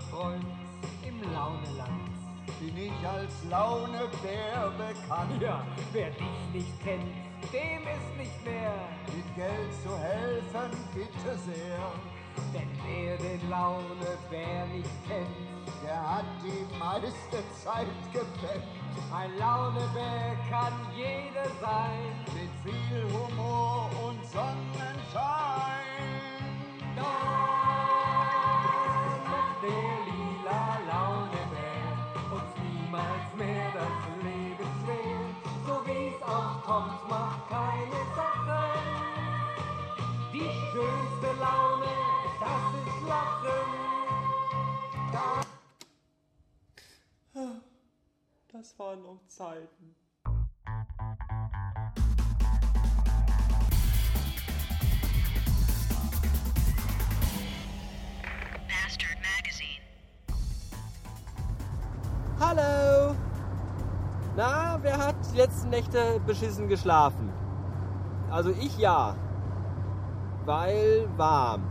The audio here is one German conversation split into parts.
Freund im Launeland bin ich als Launebär bekannt. Ja, wer dich nicht kennt, dem ist nicht mehr mit Geld zu helfen, bitte sehr. Denn wer den Launebär nicht kennt, der hat die meiste Zeit gepennt. Ein Launebär kann jeder sein, mit viel Humor und Sonnenschein. Doch. Das waren noch Zeiten. Bastard Magazine. Hallo! Na, wer hat die letzten Nächte beschissen geschlafen? Also ich ja. Weil warm.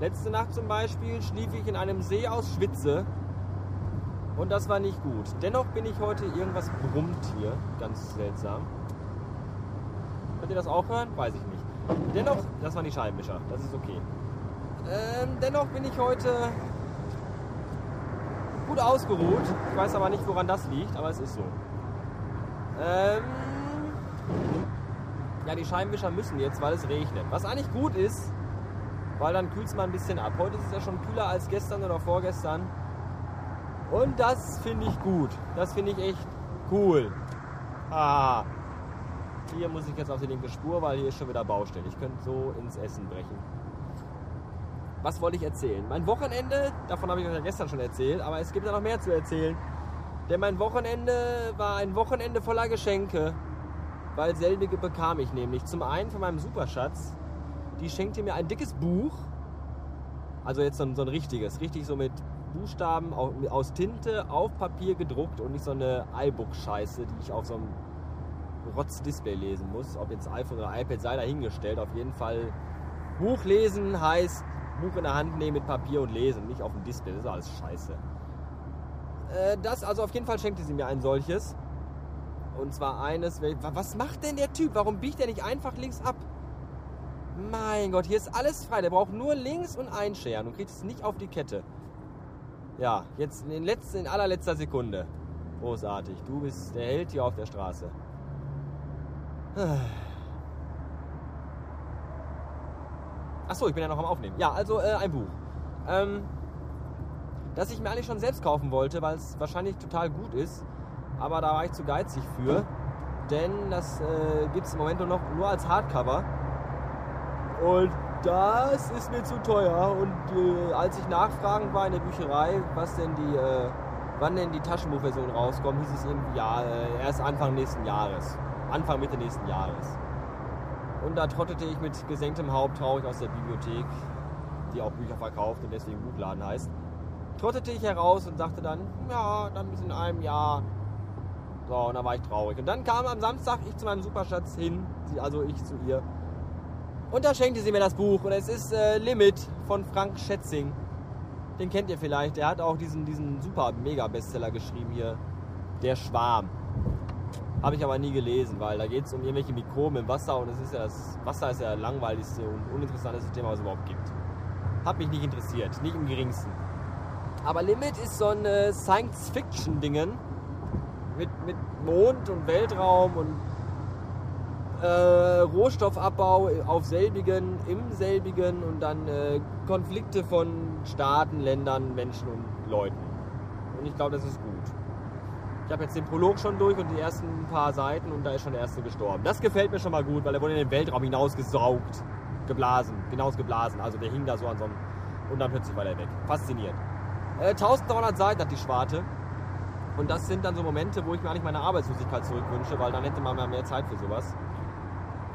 Letzte Nacht zum Beispiel schlief ich in einem See aus Schwitze. Und das war nicht gut. Dennoch bin ich heute irgendwas brummt hier. Ganz seltsam. Könnt ihr das auch hören? Weiß ich nicht. Dennoch, das waren die Scheibenwischer. Das ist okay. Ähm, dennoch bin ich heute gut ausgeruht. Ich weiß aber nicht, woran das liegt, aber es ist so. Ähm, ja, die Scheibenwischer müssen jetzt, weil es regnet. Was eigentlich gut ist, weil dann kühlt es mal ein bisschen ab. Heute ist es ja schon kühler als gestern oder vorgestern. Und das finde ich gut. Das finde ich echt cool. Ah. Hier muss ich jetzt auf die linke Spur, weil hier ist schon wieder Baustelle. Ich könnte so ins Essen brechen. Was wollte ich erzählen? Mein Wochenende, davon habe ich euch ja gestern schon erzählt, aber es gibt ja noch mehr zu erzählen. Denn mein Wochenende war ein Wochenende voller Geschenke, weil selbige bekam ich nämlich. Zum einen von meinem Superschatz, die schenkte mir ein dickes Buch, also jetzt so ein, so ein richtiges, richtig so mit Buchstaben au- aus Tinte auf Papier gedruckt und nicht so eine iBook-Scheiße, die ich auf so einem Rotz-Display lesen muss. Ob jetzt iPhone oder iPad sei dahingestellt. Auf jeden Fall Buch lesen heißt Buch in der Hand nehmen mit Papier und lesen, nicht auf dem Display. Das ist alles scheiße. Äh, das, also auf jeden Fall schenkte sie mir ein solches. Und zwar eines, was macht denn der Typ? Warum biegt er nicht einfach links ab? Mein Gott, hier ist alles frei. Der braucht nur links und einscheren und kriegt es nicht auf die Kette. Ja, jetzt in, letzten, in allerletzter Sekunde. Großartig. Du bist der Held hier auf der Straße. Achso, ich bin ja noch am Aufnehmen. Ja, also äh, ein Buch. Ähm, das ich mir eigentlich schon selbst kaufen wollte, weil es wahrscheinlich total gut ist. Aber da war ich zu geizig für. Denn das äh, gibt es im Moment nur noch nur als Hardcover. Und das ist mir zu teuer. Und äh, als ich nachfragend war in der Bücherei, was denn die, äh, wann denn die Taschenbuchversion rauskommt, hieß es irgendwie, ja, äh, erst Anfang nächsten Jahres. Anfang, Mitte nächsten Jahres. Und da trottete ich mit gesenktem Haupt traurig aus der Bibliothek, die auch Bücher verkauft und deswegen Buchladen heißt. Trottete ich heraus und sagte dann, ja, dann bis in einem Jahr. So, und dann war ich traurig. Und dann kam am Samstag ich zu meinem Superschatz hin, also ich zu ihr. Und da schenkte sie mir das Buch. Und es ist äh, Limit von Frank Schätzing. Den kennt ihr vielleicht. Der hat auch diesen, diesen super Mega-Bestseller geschrieben hier. Der Schwarm. Habe ich aber nie gelesen, weil da geht es um irgendwelche Mikroben im Wasser und es ist ja das Wasser ist ja das langweiligste und uninteressanteste Thema, was es überhaupt gibt. Hat mich nicht interessiert, nicht im geringsten. Aber Limit ist so ein äh, Science-Fiction-Dingen mit, mit Mond und Weltraum und äh, Rohstoffabbau auf selbigen, im selbigen und dann äh, Konflikte von Staaten, Ländern, Menschen und Leuten. Und ich glaube, das ist gut. Ich habe jetzt den Prolog schon durch und die ersten paar Seiten und da ist schon der erste gestorben. Das gefällt mir schon mal gut, weil er wurde in den Weltraum hinausgesaugt, geblasen, hinausgeblasen. Also der hing da so an so einem und dann plötzlich war der weg. Faszinierend. Äh, 1300 Seiten hat die Schwarte. Und das sind dann so Momente, wo ich mir eigentlich meine Arbeitslosigkeit zurückwünsche, weil dann hätte man mehr Zeit für sowas.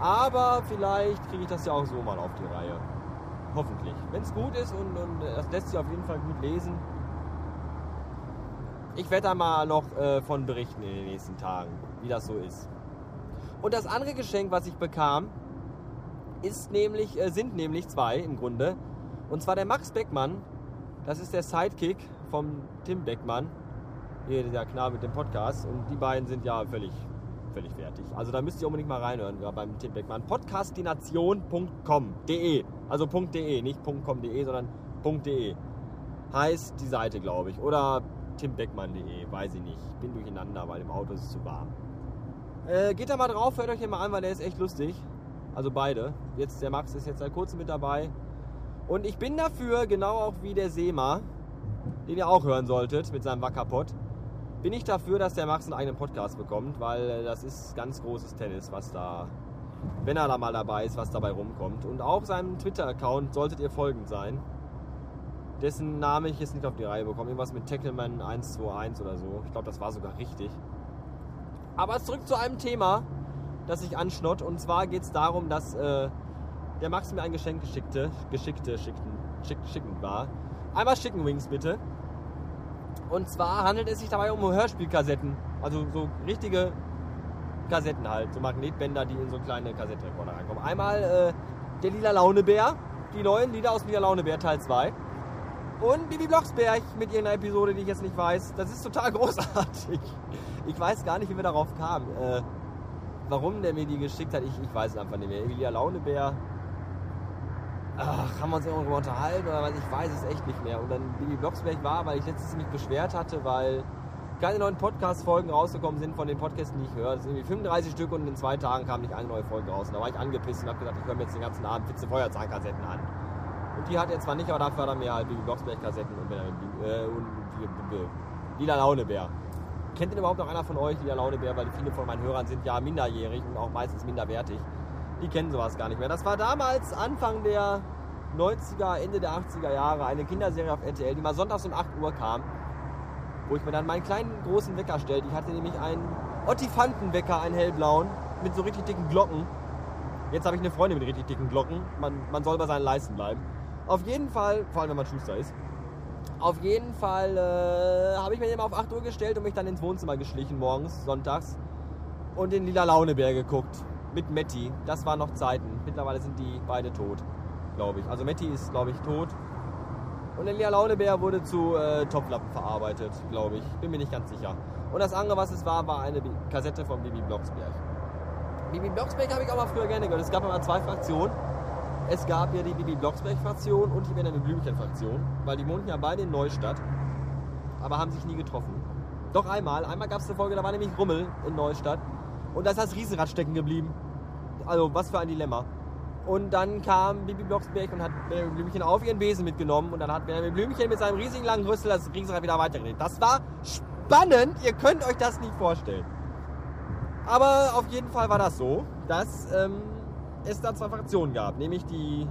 Aber vielleicht kriege ich das ja auch so mal auf die Reihe. Hoffentlich. Wenn es gut ist und, und äh, das lässt sich auf jeden Fall gut lesen. Ich werde da mal noch äh, von berichten in den nächsten Tagen, wie das so ist. Und das andere Geschenk, was ich bekam, ist nämlich, äh, sind nämlich zwei im Grunde. Und zwar der Max Beckmann. Das ist der Sidekick vom Tim Beckmann. Hier dieser Knabe mit dem Podcast. Und die beiden sind ja völlig, völlig fertig. Also da müsst ihr unbedingt mal reinhören, ja, beim Tim Beckmann. Podcastination.com.de. Also .de, nicht .com.de, sondern .de. Heißt die Seite, glaube ich. Oder timbeckmann.de, weiß ich nicht. Bin durcheinander, weil im Auto ist es zu warm. Äh, geht da mal drauf, hört euch den mal an, weil der ist echt lustig. Also beide. Jetzt der Max ist jetzt seit kurzem mit dabei. Und ich bin dafür, genau auch wie der Seema, den ihr auch hören solltet mit seinem Wackerpot, bin ich dafür, dass der Max einen eigenen Podcast bekommt, weil das ist ganz großes Tennis, was da, wenn er da mal dabei ist, was dabei rumkommt. Und auch seinem Twitter-Account solltet ihr folgend sein. Dessen Name ich jetzt nicht auf die Reihe bekomme. Irgendwas mit Tackleman 121 oder so. Ich glaube, das war sogar richtig. Aber zurück zu einem Thema, das ich anschnott. Und zwar geht es darum, dass äh, der Max mir ein Geschenk geschickte, geschickte, schickten, schick, schickend war. Einmal Chicken Wings bitte. Und zwar handelt es sich dabei um Hörspielkassetten. Also so richtige Kassetten halt. So Magnetbänder, die in so kleine Kassettenrekorder reinkommen. Einmal äh, der Lila Launebär. Die neuen Lieder aus Lila Launebär Teil 2. Und Bibi Blocksberg mit irgendeiner Episode, die ich jetzt nicht weiß. Das ist total großartig. Ich weiß gar nicht, wie wir darauf kamen. Äh, warum der mir die geschickt hat, ich, ich weiß es einfach nicht mehr. Emilia Launebär. Ach, haben wir uns irgendwo unterhalten oder was? Ich weiß es echt nicht mehr. Und dann Bibi Blocksberg war, weil ich letztens mich beschwert hatte, weil keine neuen Podcast-Folgen rausgekommen sind von den Podcasts, die ich höre. Das sind irgendwie 35 Stück und in zwei Tagen kam nicht eine neue Folge raus. Und da war ich angepisst und habe gesagt, ich höre mir jetzt den ganzen Abend Fitze Feuerzahnkassetten an. Und die hat er zwar nicht, aber dafür hat er mir halt Bibi Blocksberg-Kassetten und, äh, und Lila Launebär. Kennt denn überhaupt noch einer von euch Lila Launebär? Weil viele von meinen Hörern sind ja minderjährig und auch meistens minderwertig. Die kennen sowas gar nicht mehr. Das war damals Anfang der 90er, Ende der 80er Jahre eine Kinderserie auf RTL, die mal sonntags um 8 Uhr kam. Wo ich mir dann meinen kleinen großen Wecker stellte. Ich hatte nämlich einen Ottifantenwecker, einen hellblauen, mit so richtig dicken Glocken. Jetzt habe ich eine Freundin mit richtig dicken Glocken. Man, man soll bei seinen Leisten bleiben. Auf jeden Fall, vor allem wenn man Schuster ist. Auf jeden Fall äh, habe ich mir den mal auf 8 Uhr gestellt und mich dann ins Wohnzimmer geschlichen morgens, sonntags. Und den Lila Launebär geguckt. Mit Metti. Das waren noch Zeiten. Mittlerweile sind die beide tot, glaube ich. Also Metti ist, glaube ich, tot. Und der Lila Launebär wurde zu äh, Topflappen verarbeitet, glaube ich. Bin mir nicht ganz sicher. Und das andere, was es war, war eine Kassette von Bibi Blocksberg. Bibi Blocksberg habe ich auch mal früher gerne gehört. Es gab immer zwei Fraktionen. Es gab ja die Bibi Blocksberg-Fraktion und die Benjamin Blümchen-Fraktion, weil die wohnten ja beide in Neustadt, aber haben sich nie getroffen. Doch einmal, einmal gab es eine Folge, da war nämlich Rummel in Neustadt und da ist das Riesenrad stecken geblieben. Also, was für ein Dilemma. Und dann kam Bibi Blocksberg und hat Benjamin Blümchen auf ihren Besen mitgenommen und dann hat Benjamin Blümchen mit seinem riesigen langen Rüssel das Riesenrad wieder weitergedreht. Das war spannend, ihr könnt euch das nicht vorstellen. Aber auf jeden Fall war das so, dass ähm, es da zwei Fraktionen gab. Nämlich die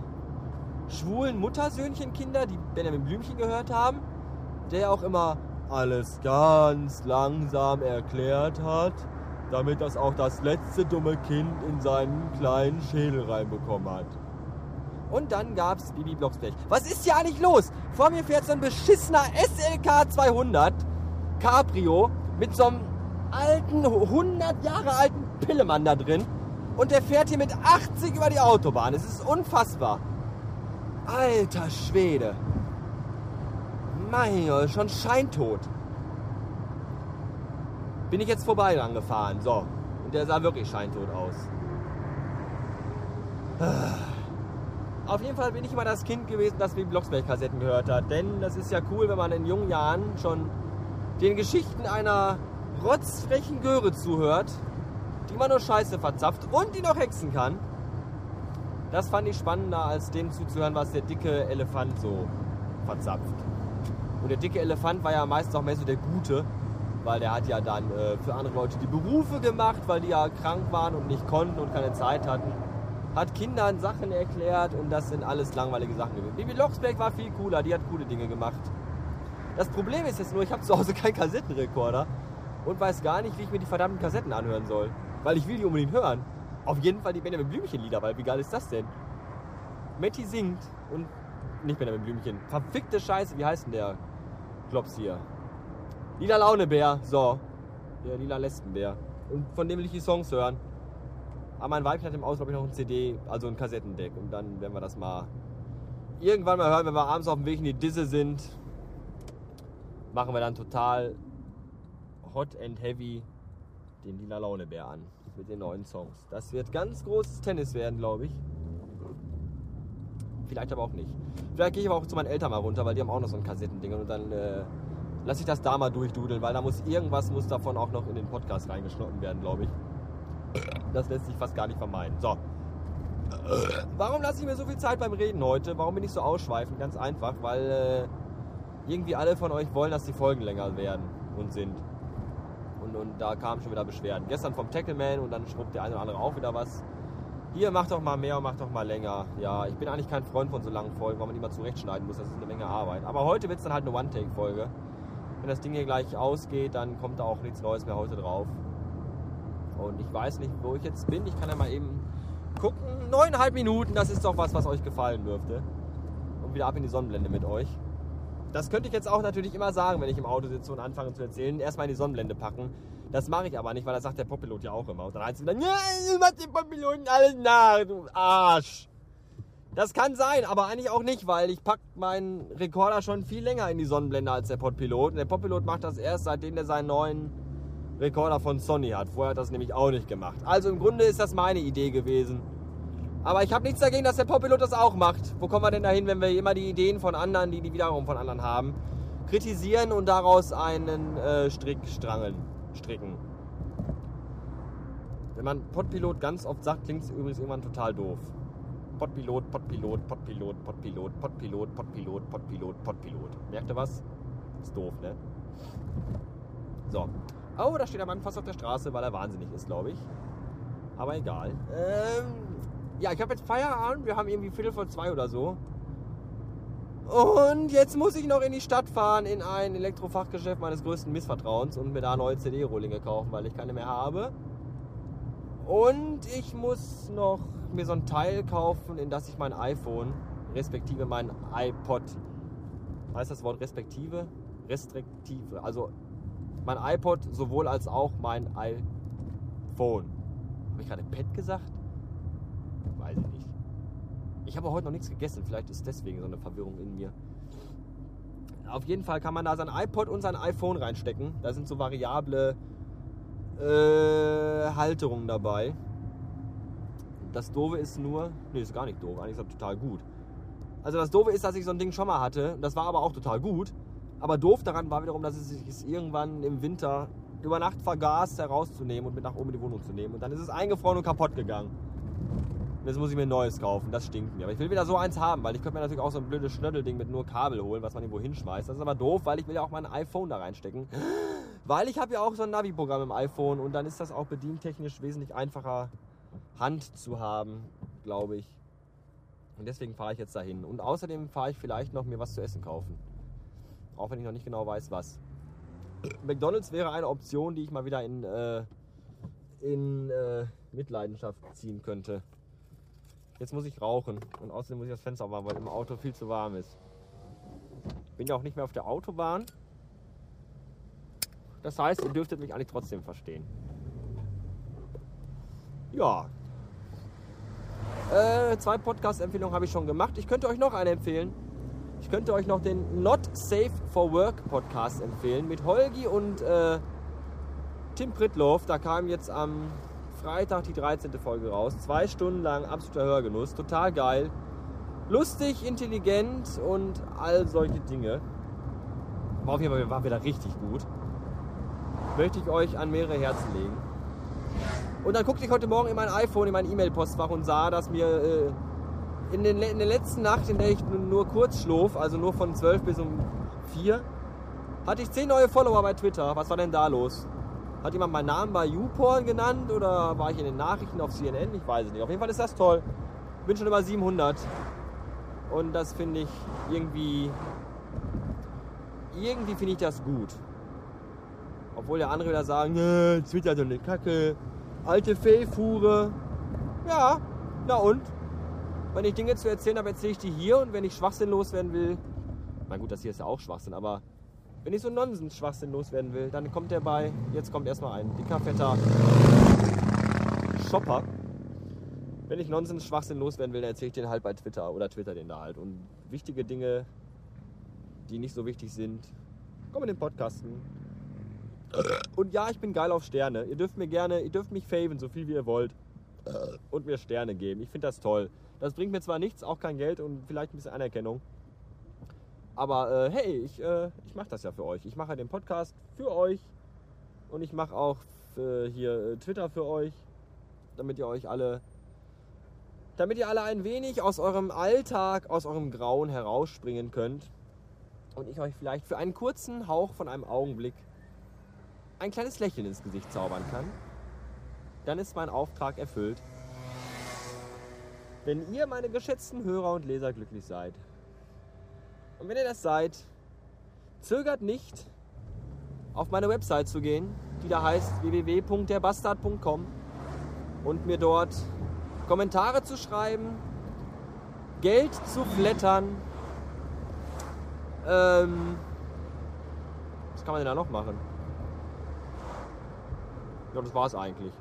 schwulen Muttersöhnchenkinder, die Benjamin Blümchen gehört haben, der auch immer alles ganz langsam erklärt hat, damit das auch das letzte dumme Kind in seinen kleinen Schädel reinbekommen hat. Und dann gab's Bibi Blocksberg. Was ist hier eigentlich los? Vor mir fährt so ein beschissener SLK 200 Cabrio mit so einem alten, 100 Jahre alten Pillemann da drin. Und der fährt hier mit 80 über die Autobahn. Es ist unfassbar. Alter Schwede. Mein Gott, schon scheintot. Bin ich jetzt vorbei dran gefahren. So. Und der sah wirklich scheintot aus. Auf jeden Fall bin ich immer das Kind gewesen, das wie Blocksberg-Kassetten gehört hat. Denn das ist ja cool, wenn man in jungen Jahren schon den Geschichten einer rotzfrechen Göre zuhört, die man nur Scheiße verzapft und die noch hexen kann. Das fand ich spannender, als dem zuzuhören, was der dicke Elefant so verzapft. Und der dicke Elefant war ja meistens auch mehr so der Gute, weil der hat ja dann äh, für andere Leute die Berufe gemacht, weil die ja krank waren und nicht konnten und keine Zeit hatten. Hat Kindern Sachen erklärt und das sind alles langweilige Sachen gewesen. Bibi Locksberg war viel cooler, die hat coole Dinge gemacht. Das Problem ist jetzt nur, ich habe zu Hause keinen Kassettenrekorder und weiß gar nicht, wie ich mir die verdammten Kassetten anhören soll. Weil ich will die unbedingt hören. Auf jeden Fall die Benjamin Blümchen-Lieder, weil wie geil ist das denn? Matti singt und nicht Benjamin Blümchen. Verfickte Scheiße, wie heißt denn der Klops hier? Lila Launebär, so. Der lila Lesbenbär. Und von dem will ich die Songs hören. Aber mein Weibchen hat im Aus, ich, noch ein CD, also ein Kassettendeck. Und dann werden wir das mal irgendwann mal hören, wenn wir abends auf dem Weg in die Disse sind. Machen wir dann total Hot and Heavy den Lila Launebär an mit den neuen Songs. Das wird ganz großes Tennis werden, glaube ich. Vielleicht aber auch nicht. Vielleicht gehe ich aber auch zu meinen Eltern mal runter, weil die haben auch noch so ein Kassettending und dann äh, lasse ich das da mal durchdudeln, weil da muss irgendwas muss davon auch noch in den Podcast reingeschnitten werden, glaube ich. Das lässt sich fast gar nicht vermeiden. So. Warum lasse ich mir so viel Zeit beim Reden heute? Warum bin ich so ausschweifend? Ganz einfach, weil äh, irgendwie alle von euch wollen, dass die Folgen länger werden und sind. Und, und da kamen schon wieder Beschwerden. Gestern vom Tackleman und dann schrubbt der eine oder andere auch wieder was. Hier, mach doch mal mehr und mach doch mal länger. Ja, ich bin eigentlich kein Freund von so langen Folgen, weil man immer zurechtschneiden muss. Das ist eine Menge Arbeit. Aber heute wird es dann halt eine One-Take-Folge. Wenn das Ding hier gleich ausgeht, dann kommt da auch nichts Neues mehr heute drauf. Und ich weiß nicht, wo ich jetzt bin. Ich kann ja mal eben gucken. Neuneinhalb Minuten, das ist doch was, was euch gefallen dürfte. Und wieder ab in die Sonnenblende mit euch. Das könnte ich jetzt auch natürlich immer sagen, wenn ich im Auto sitze und anfange zu erzählen. Erstmal in die Sonnenblende packen. Das mache ich aber nicht, weil das sagt der Poppilot ja auch immer. Und dann heißt es wieder, ja, du machst den Poppiloten alles nach, du Arsch. Das kann sein, aber eigentlich auch nicht, weil ich packe meinen Rekorder schon viel länger in die Sonnenblende als der Podpilot. Und der Podpilot macht das erst, seitdem er seinen neuen Rekorder von Sony hat. Vorher hat das nämlich auch nicht gemacht. Also im Grunde ist das meine Idee gewesen. Aber ich habe nichts dagegen, dass der Popilot das auch macht. Wo kommen wir denn dahin, wenn wir immer die Ideen von anderen, die die wiederum von anderen haben, kritisieren und daraus einen äh, Strick strangeln, stricken? Wenn man Podpilot ganz oft sagt, klingt es übrigens irgendwann total doof. Podpilot, Podpilot, Podpilot, Podpilot, Podpilot, Podpilot, Podpilot, Podpilot. Merkt ihr was? Ist doof, ne? So. Oh, da steht ein Mann fast auf der Straße, weil er wahnsinnig ist, glaube ich. Aber egal. Ähm, ja, ich habe jetzt Feierabend. Wir haben irgendwie Viertel vor zwei oder so. Und jetzt muss ich noch in die Stadt fahren, in ein Elektrofachgeschäft meines größten Missvertrauens und mir da neue CD-Rohlinge kaufen, weil ich keine mehr habe. Und ich muss noch mir so ein Teil kaufen, in das ich mein iPhone, respektive mein iPod, heißt das Wort respektive? Restriktive. Also mein iPod sowohl als auch mein iPhone. Habe ich gerade Pet gesagt? Weiß ich nicht. Ich habe heute noch nichts gegessen. Vielleicht ist deswegen so eine Verwirrung in mir. Auf jeden Fall kann man da sein iPod und sein iPhone reinstecken. Da sind so variable äh, Halterungen dabei. Das Doofe ist nur, nee, ist gar nicht doof, eigentlich ist das total gut. Also das Doofe ist, dass ich so ein Ding schon mal hatte. Das war aber auch total gut. Aber doof daran war wiederum, dass es sich irgendwann im Winter über Nacht vergaß, herauszunehmen und mit nach oben in die Wohnung zu nehmen. Und dann ist es eingefroren und kaputt gegangen. Und jetzt muss ich mir ein neues kaufen. Das stinkt mir. Aber ich will wieder so eins haben, weil ich könnte mir natürlich auch so ein blödes Schnödelding mit nur Kabel holen, was man irgendwo hinschmeißt. Das ist aber doof, weil ich will ja auch mein iPhone da reinstecken. Weil ich habe ja auch so ein Navi-Programm im iPhone und dann ist das auch bedientechnisch wesentlich einfacher Hand zu haben, glaube ich. Und deswegen fahre ich jetzt dahin. Und außerdem fahre ich vielleicht noch mir was zu essen kaufen. Auch wenn ich noch nicht genau weiß, was. McDonalds wäre eine Option, die ich mal wieder in, äh, in äh, Mitleidenschaft ziehen könnte. Jetzt muss ich rauchen und außerdem muss ich das Fenster aufmachen, weil im Auto viel zu warm ist. Bin ja auch nicht mehr auf der Autobahn. Das heißt, ihr dürftet mich eigentlich trotzdem verstehen. Ja. Äh, zwei Podcast-Empfehlungen habe ich schon gemacht. Ich könnte euch noch eine empfehlen. Ich könnte euch noch den Not Safe for Work Podcast empfehlen mit Holgi und äh, Tim Pritloff. Da kam jetzt am Freitag die 13. Folge raus. Zwei Stunden lang absoluter Hörgenuss. Total geil. Lustig, intelligent und all solche Dinge. War auf jeden Fall war wieder richtig gut. Möchte ich euch an mehrere Herzen legen. Und dann guckte ich heute Morgen in mein iPhone, in mein E-Mail-Postfach und sah, dass mir äh, in, den, in der letzten Nacht, in der ich nur kurz schlof, also nur von 12 bis um 4, hatte ich 10 neue Follower bei Twitter. Was war denn da los? Hat jemand meinen Namen bei YouPorn genannt oder war ich in den Nachrichten auf CNN? Ich weiß es nicht. Auf jeden Fall ist das toll. Bin schon über 700. Und das finde ich irgendwie. Irgendwie finde ich das gut. Obwohl ja andere wieder sagen, äh, Twitter so eine Kacke. Alte Fehlfuhre. Ja, na und? Wenn ich Dinge zu erzählen habe, erzähle ich die hier. Und wenn ich Schwachsinn loswerden will, na gut, das hier ist ja auch Schwachsinn, aber wenn ich so Nonsens-Schwachsinn loswerden will, dann kommt der bei, jetzt kommt erstmal ein dicker, fetter Shopper. Wenn ich Nonsens-Schwachsinn loswerden will, dann erzähle ich den halt bei Twitter oder Twitter den da halt. Und wichtige Dinge, die nicht so wichtig sind, kommen in den Podcasten. Und ja, ich bin geil auf Sterne. Ihr dürft mir gerne, ihr dürft mich faven, so viel wie ihr wollt. Und mir Sterne geben. Ich finde das toll. Das bringt mir zwar nichts, auch kein Geld und vielleicht ein bisschen Anerkennung. Aber äh, hey, ich, äh, ich mache das ja für euch. Ich mache den Podcast für euch. Und ich mache auch äh, hier äh, Twitter für euch. Damit ihr euch alle. Damit ihr alle ein wenig aus eurem Alltag, aus eurem Grauen herausspringen könnt. Und ich euch vielleicht für einen kurzen Hauch von einem Augenblick ein kleines Lächeln ins Gesicht zaubern kann. Dann ist mein Auftrag erfüllt. Wenn ihr, meine geschätzten Hörer und Leser, glücklich seid. Und wenn ihr das seid, zögert nicht, auf meine Website zu gehen, die da heißt www.derbastard.com und mir dort Kommentare zu schreiben, Geld zu flattern. Ähm, was kann man denn da noch machen? Ja, das war's eigentlich.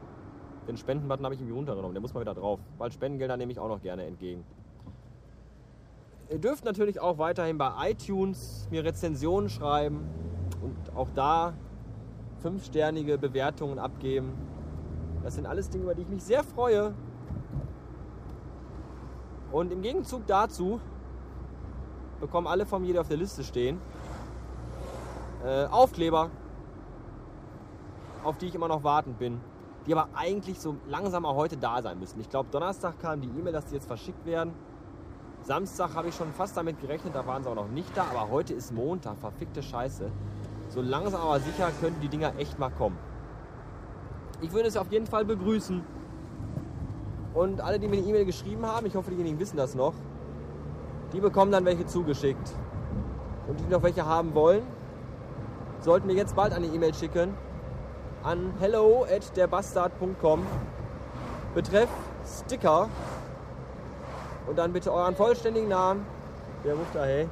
Den Spendenbutton habe ich irgendwie runtergenommen. Der muss mal wieder drauf. Weil Spendengelder nehme ich auch noch gerne entgegen. Ihr dürft natürlich auch weiterhin bei iTunes mir Rezensionen schreiben und auch da fünfsternige Bewertungen abgeben. Das sind alles Dinge, über die ich mich sehr freue. Und im Gegenzug dazu bekommen alle von mir, die auf der Liste stehen, äh, Aufkleber, auf die ich immer noch wartend bin, die aber eigentlich so langsam auch heute da sein müssen. Ich glaube, Donnerstag kam die E-Mail, dass die jetzt verschickt werden. Samstag habe ich schon fast damit gerechnet, da waren sie auch noch nicht da, aber heute ist Montag, verfickte Scheiße. So langsam aber sicher könnten die Dinger echt mal kommen. Ich würde es auf jeden Fall begrüßen. Und alle, die mir eine E-Mail geschrieben haben, ich hoffe, diejenigen wissen das noch, die bekommen dann welche zugeschickt. Und die noch welche haben wollen, sollten mir jetzt bald eine E-Mail schicken an hello at derbastard.com. Betreff Sticker und dann bitte euren vollständigen Namen. Wer ruft da, hey?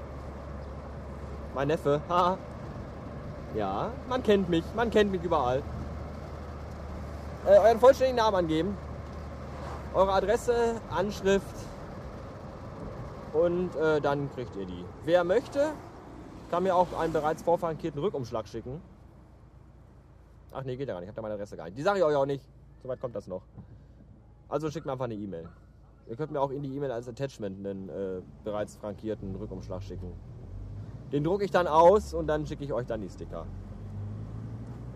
Mein Neffe. Ha. Ja, man kennt mich. Man kennt mich überall. Äh, euren vollständigen Namen angeben. Eure Adresse, Anschrift. Und äh, dann kriegt ihr die. Wer möchte, kann mir auch einen bereits vorfrankierten Rückumschlag schicken. Ach nee, geht ja gar nicht. Ich habe da meine Adresse gar nicht. Die sage ich euch auch nicht. Soweit kommt das noch. Also schickt mir einfach eine E-Mail. Ihr könnt mir auch in die E-Mail als Attachment einen äh, bereits frankierten Rückumschlag schicken. Den drucke ich dann aus und dann schicke ich euch dann die Sticker.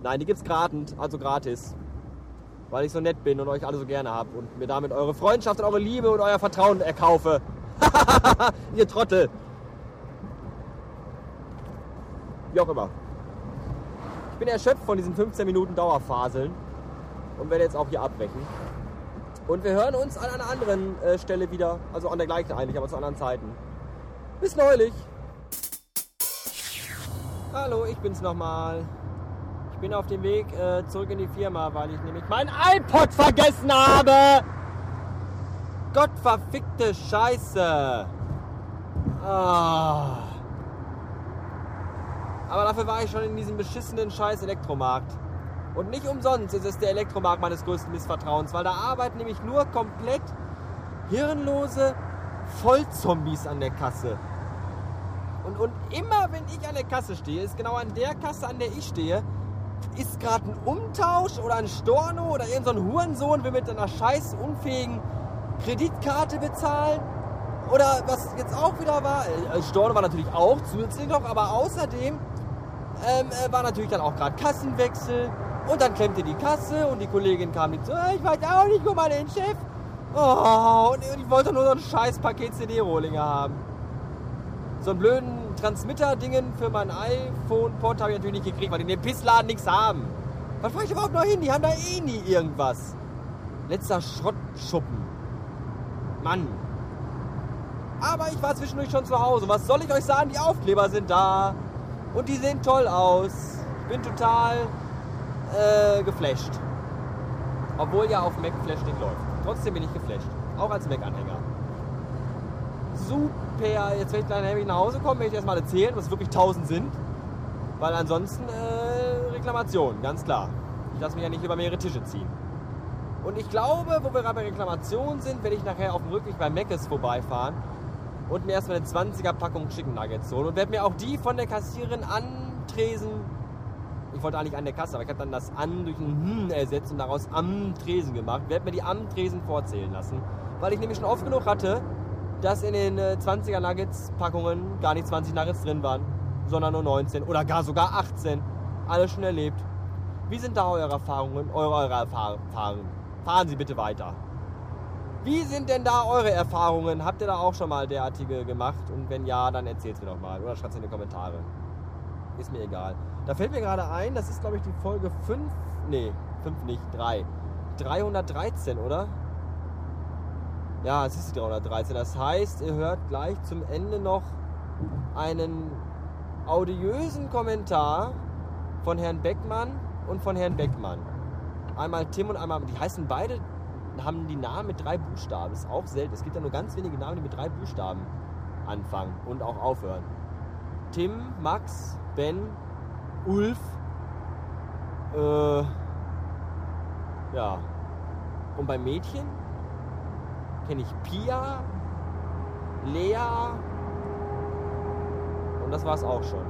Nein, die gibt's gratis, also gratis. Weil ich so nett bin und euch alle so gerne habe und mir damit eure Freundschaft und eure Liebe und euer Vertrauen erkaufe. Ihr Trottel. Wie auch immer. Bin erschöpft von diesen 15 Minuten Dauerfaseln und werde jetzt auch hier abbrechen. Und wir hören uns an einer anderen äh, Stelle wieder. Also an der gleichen eigentlich, aber zu anderen Zeiten. Bis neulich. Hallo, ich bin's nochmal. Ich bin auf dem Weg äh, zurück in die Firma, weil ich nämlich mein iPod vergessen habe. Gottverfickte Scheiße. Ah. Aber dafür war ich schon in diesem beschissenen Scheiß Elektromarkt. Und nicht umsonst ist es der Elektromarkt meines größten Missvertrauens, weil da arbeiten nämlich nur komplett hirnlose Vollzombies an der Kasse. Und, und immer wenn ich an der Kasse stehe, ist genau an der Kasse, an der ich stehe, ist gerade ein Umtausch oder ein Storno oder irgendein so Hurensohn will mit einer scheiß unfähigen Kreditkarte bezahlen. Oder was jetzt auch wieder war, äh, Storno war natürlich auch zusätzlich noch, aber außerdem ähm, äh, war natürlich dann auch gerade Kassenwechsel und dann klemmte die Kasse und die Kollegin kam nicht so, "Äh, ich weiß auch nicht, guck mal den Chef. Oh, und ich wollte nur so ein scheiß Paket CD-Rohlinge haben. So einen blöden Transmitter-Dingen für mein iPhone-Pod habe ich natürlich nicht gekriegt, weil die in dem Pissladen nichts haben. Was fahre ich überhaupt noch hin? Die haben da eh nie irgendwas. Letzter Schrottschuppen. Mann. Aber ich war zwischendurch schon zu Hause. Was soll ich euch sagen? Die Aufkleber sind da. Und die sehen toll aus. Ich bin total äh, geflasht. Obwohl ja auf Mac Flash nicht läuft. Trotzdem bin ich geflasht. Auch als Mac-Anhänger. Super. Jetzt werde ich nämlich nach Hause kommen, werde ich erstmal erzählen, was wirklich 1000 sind. Weil ansonsten äh, Reklamation, ganz klar. Ich lasse mich ja nicht über mehrere Tische ziehen. Und ich glaube, wo wir gerade bei Reklamationen sind, werde ich nachher auf dem Rückweg bei Mc's vorbeifahren und mir erstmal eine 20er Packung Chicken Nuggets holen und werde mir auch die von der Kassiererin an Tresen Ich wollte eigentlich an der Kasse, aber ich habe dann das an durch ein Hm ersetzt und daraus am Tresen gemacht. Werde mir die am Tresen vorzählen lassen. Weil ich nämlich schon oft genug hatte, dass in den äh, 20er Nuggets Packungen gar nicht 20 Nuggets drin waren, sondern nur 19 oder gar sogar 18. Alles schon erlebt. Wie sind da eure Erfahrungen? Eure, eure Erfahrungen? Fahren Sie bitte weiter. Wie sind denn da eure Erfahrungen? Habt ihr da auch schon mal derartige gemacht? Und wenn ja, dann erzählt mir doch mal oder schreibt es in die Kommentare. Ist mir egal. Da fällt mir gerade ein, das ist glaube ich die Folge 5, nee, 5 nicht, 3. 313, oder? Ja, es ist die 313. Das heißt, ihr hört gleich zum Ende noch einen audiösen Kommentar von Herrn Beckmann und von Herrn Beckmann. Einmal Tim und einmal, die heißen beide, haben die Namen mit drei Buchstaben. Ist auch selten. Es gibt ja nur ganz wenige Namen, die mit drei Buchstaben anfangen und auch aufhören. Tim, Max, Ben, Ulf, äh, ja. Und bei Mädchen kenne ich Pia, Lea und das war es auch schon.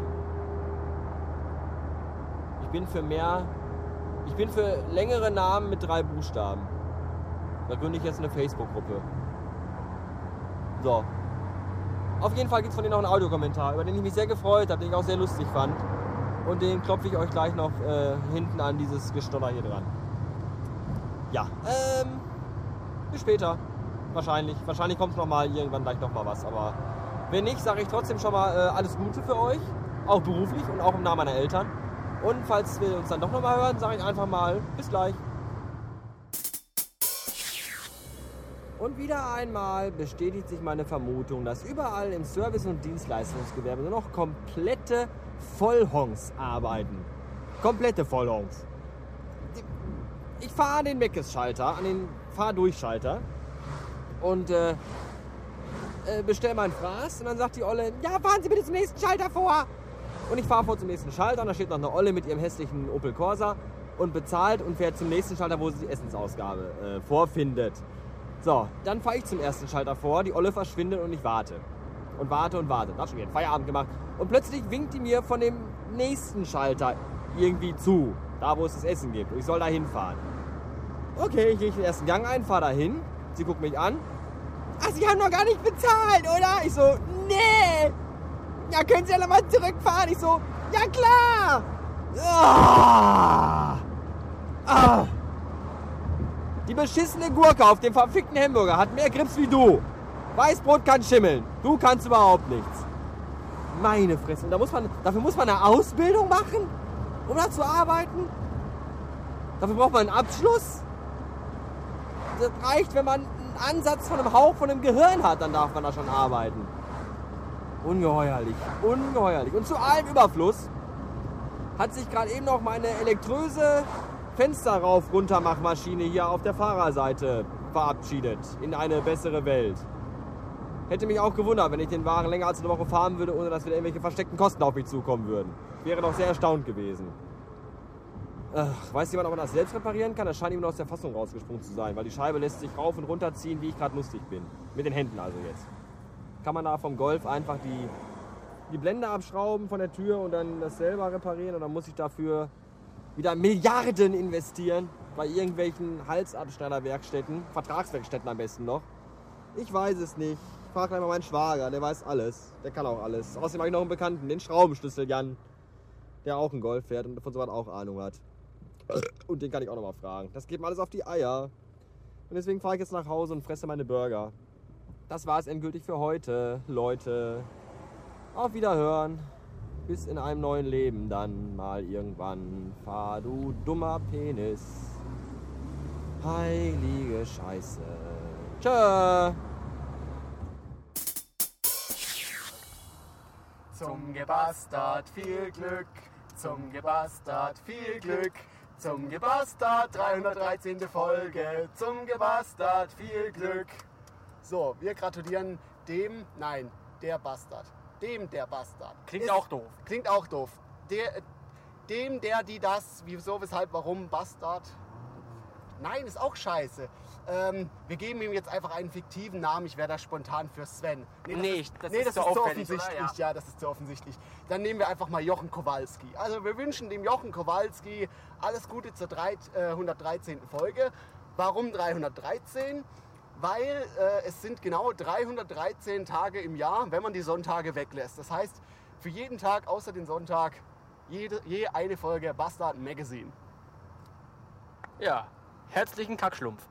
Ich bin für mehr, ich bin für längere Namen mit drei Buchstaben. Da gründe ich jetzt eine Facebook-Gruppe. So. Auf jeden Fall gibt es von denen noch einen Audiokommentar, über den ich mich sehr gefreut habe, den ich auch sehr lustig fand. Und den klopfe ich euch gleich noch äh, hinten an dieses Gestoller hier dran. Ja, ähm, bis später. Wahrscheinlich. Wahrscheinlich kommt noch mal irgendwann gleich noch mal was. Aber wenn nicht, sage ich trotzdem schon mal äh, alles Gute für euch. Auch beruflich und auch im Namen meiner Eltern. Und falls wir uns dann doch noch mal hören, sage ich einfach mal bis gleich. Und wieder einmal bestätigt sich meine Vermutung, dass überall im Service- und Dienstleistungsgewerbe nur noch komplette Vollhongs arbeiten. Komplette Vollhongs. Ich fahre an den Meckes-Schalter, an den Fahrdurchschalter und äh, äh, bestell meinen Fraß und dann sagt die Olle, ja, fahren Sie bitte zum nächsten Schalter vor. Und ich fahre vor zum nächsten Schalter und da steht noch eine Olle mit ihrem hässlichen Opel Corsa und bezahlt und fährt zum nächsten Schalter, wo sie die Essensausgabe äh, vorfindet. So, dann fahre ich zum ersten Schalter vor, die Olle verschwindet und ich warte. Und warte und warte. Da hat schon wieder einen Feierabend gemacht. Und plötzlich winkt die mir von dem nächsten Schalter irgendwie zu. Da, wo es das Essen gibt. Und ich soll da hinfahren. Okay, ich gehe den ersten Gang ein, fahre da hin. Sie guckt mich an. Ah, Sie haben noch gar nicht bezahlt, oder? Ich so, nee. Ja, können Sie ja nochmal zurückfahren? Ich so, ja klar. Ah. Ah. Die beschissene Gurke auf dem verfickten Hamburger hat mehr Grips wie du. Weißbrot kann schimmeln. Du kannst überhaupt nichts. Meine Fresse. Und da muss man, dafür muss man eine Ausbildung machen, um da zu arbeiten. Dafür braucht man einen Abschluss. Das reicht, wenn man einen Ansatz von einem Hauch von einem Gehirn hat, dann darf man da schon arbeiten. Ungeheuerlich. Ungeheuerlich. Und zu allem Überfluss hat sich gerade eben noch meine elektröse Fenster rauf runter Machmaschine hier auf der Fahrerseite verabschiedet in eine bessere Welt. Hätte mich auch gewundert, wenn ich den Wagen länger als eine Woche fahren würde, ohne dass wieder irgendwelche versteckten Kosten auf mich zukommen würden. Wäre doch sehr erstaunt gewesen. Ach, weiß jemand, ob man das selbst reparieren kann? Das scheint ihm nur aus der Fassung rausgesprungen zu sein, weil die Scheibe lässt sich rauf und runter ziehen, wie ich gerade lustig bin. Mit den Händen also jetzt. Kann man da vom Golf einfach die, die Blende abschrauben von der Tür und dann das selber reparieren dann muss ich dafür wieder Milliarden investieren bei irgendwelchen Halsabschneiderwerkstätten, Vertragswerkstätten am besten noch. Ich weiß es nicht. Ich frage gleich mal meinen Schwager, der weiß alles. Der kann auch alles. Außerdem habe ich noch einen Bekannten, den Schraubenschlüssel Jan, der auch einen Golf fährt und von sowas auch Ahnung hat. Und den kann ich auch noch mal fragen. Das geht mir alles auf die Eier. Und deswegen fahre ich jetzt nach Hause und fresse meine Burger. Das war es endgültig für heute, Leute. Auf Wiederhören. Bis in einem neuen Leben dann mal irgendwann. Fahr du dummer Penis. Heilige Scheiße. Tschö. Zum Gebastard viel Glück, zum Gebastard viel Glück, zum Gebastard 313. Folge, zum Gebastard viel Glück. So, wir gratulieren dem, nein, der Bastard. Dem der Bastard. Klingt Ist- auch doof. Klingt auch doof. Der, dem, der, die, das, wieso, weshalb, warum, Bastard. Nein, ist auch scheiße. Ähm, wir geben ihm jetzt einfach einen fiktiven Namen. Ich wäre da spontan für Sven. Nee, ist, das nee, ist das zu ist zu auffällig, oder? offensichtlich. Ja. Ja. das ist zu offensichtlich. Dann nehmen wir einfach mal Jochen Kowalski. Also wir wünschen dem Jochen Kowalski alles Gute zur drei, äh, 113. Folge. Warum 313? Weil äh, es sind genau 313 Tage im Jahr, wenn man die Sonntage weglässt. Das heißt, für jeden Tag außer den Sonntag jede, je eine Folge Bastard Magazine. Ja, herzlichen Kackschlumpf.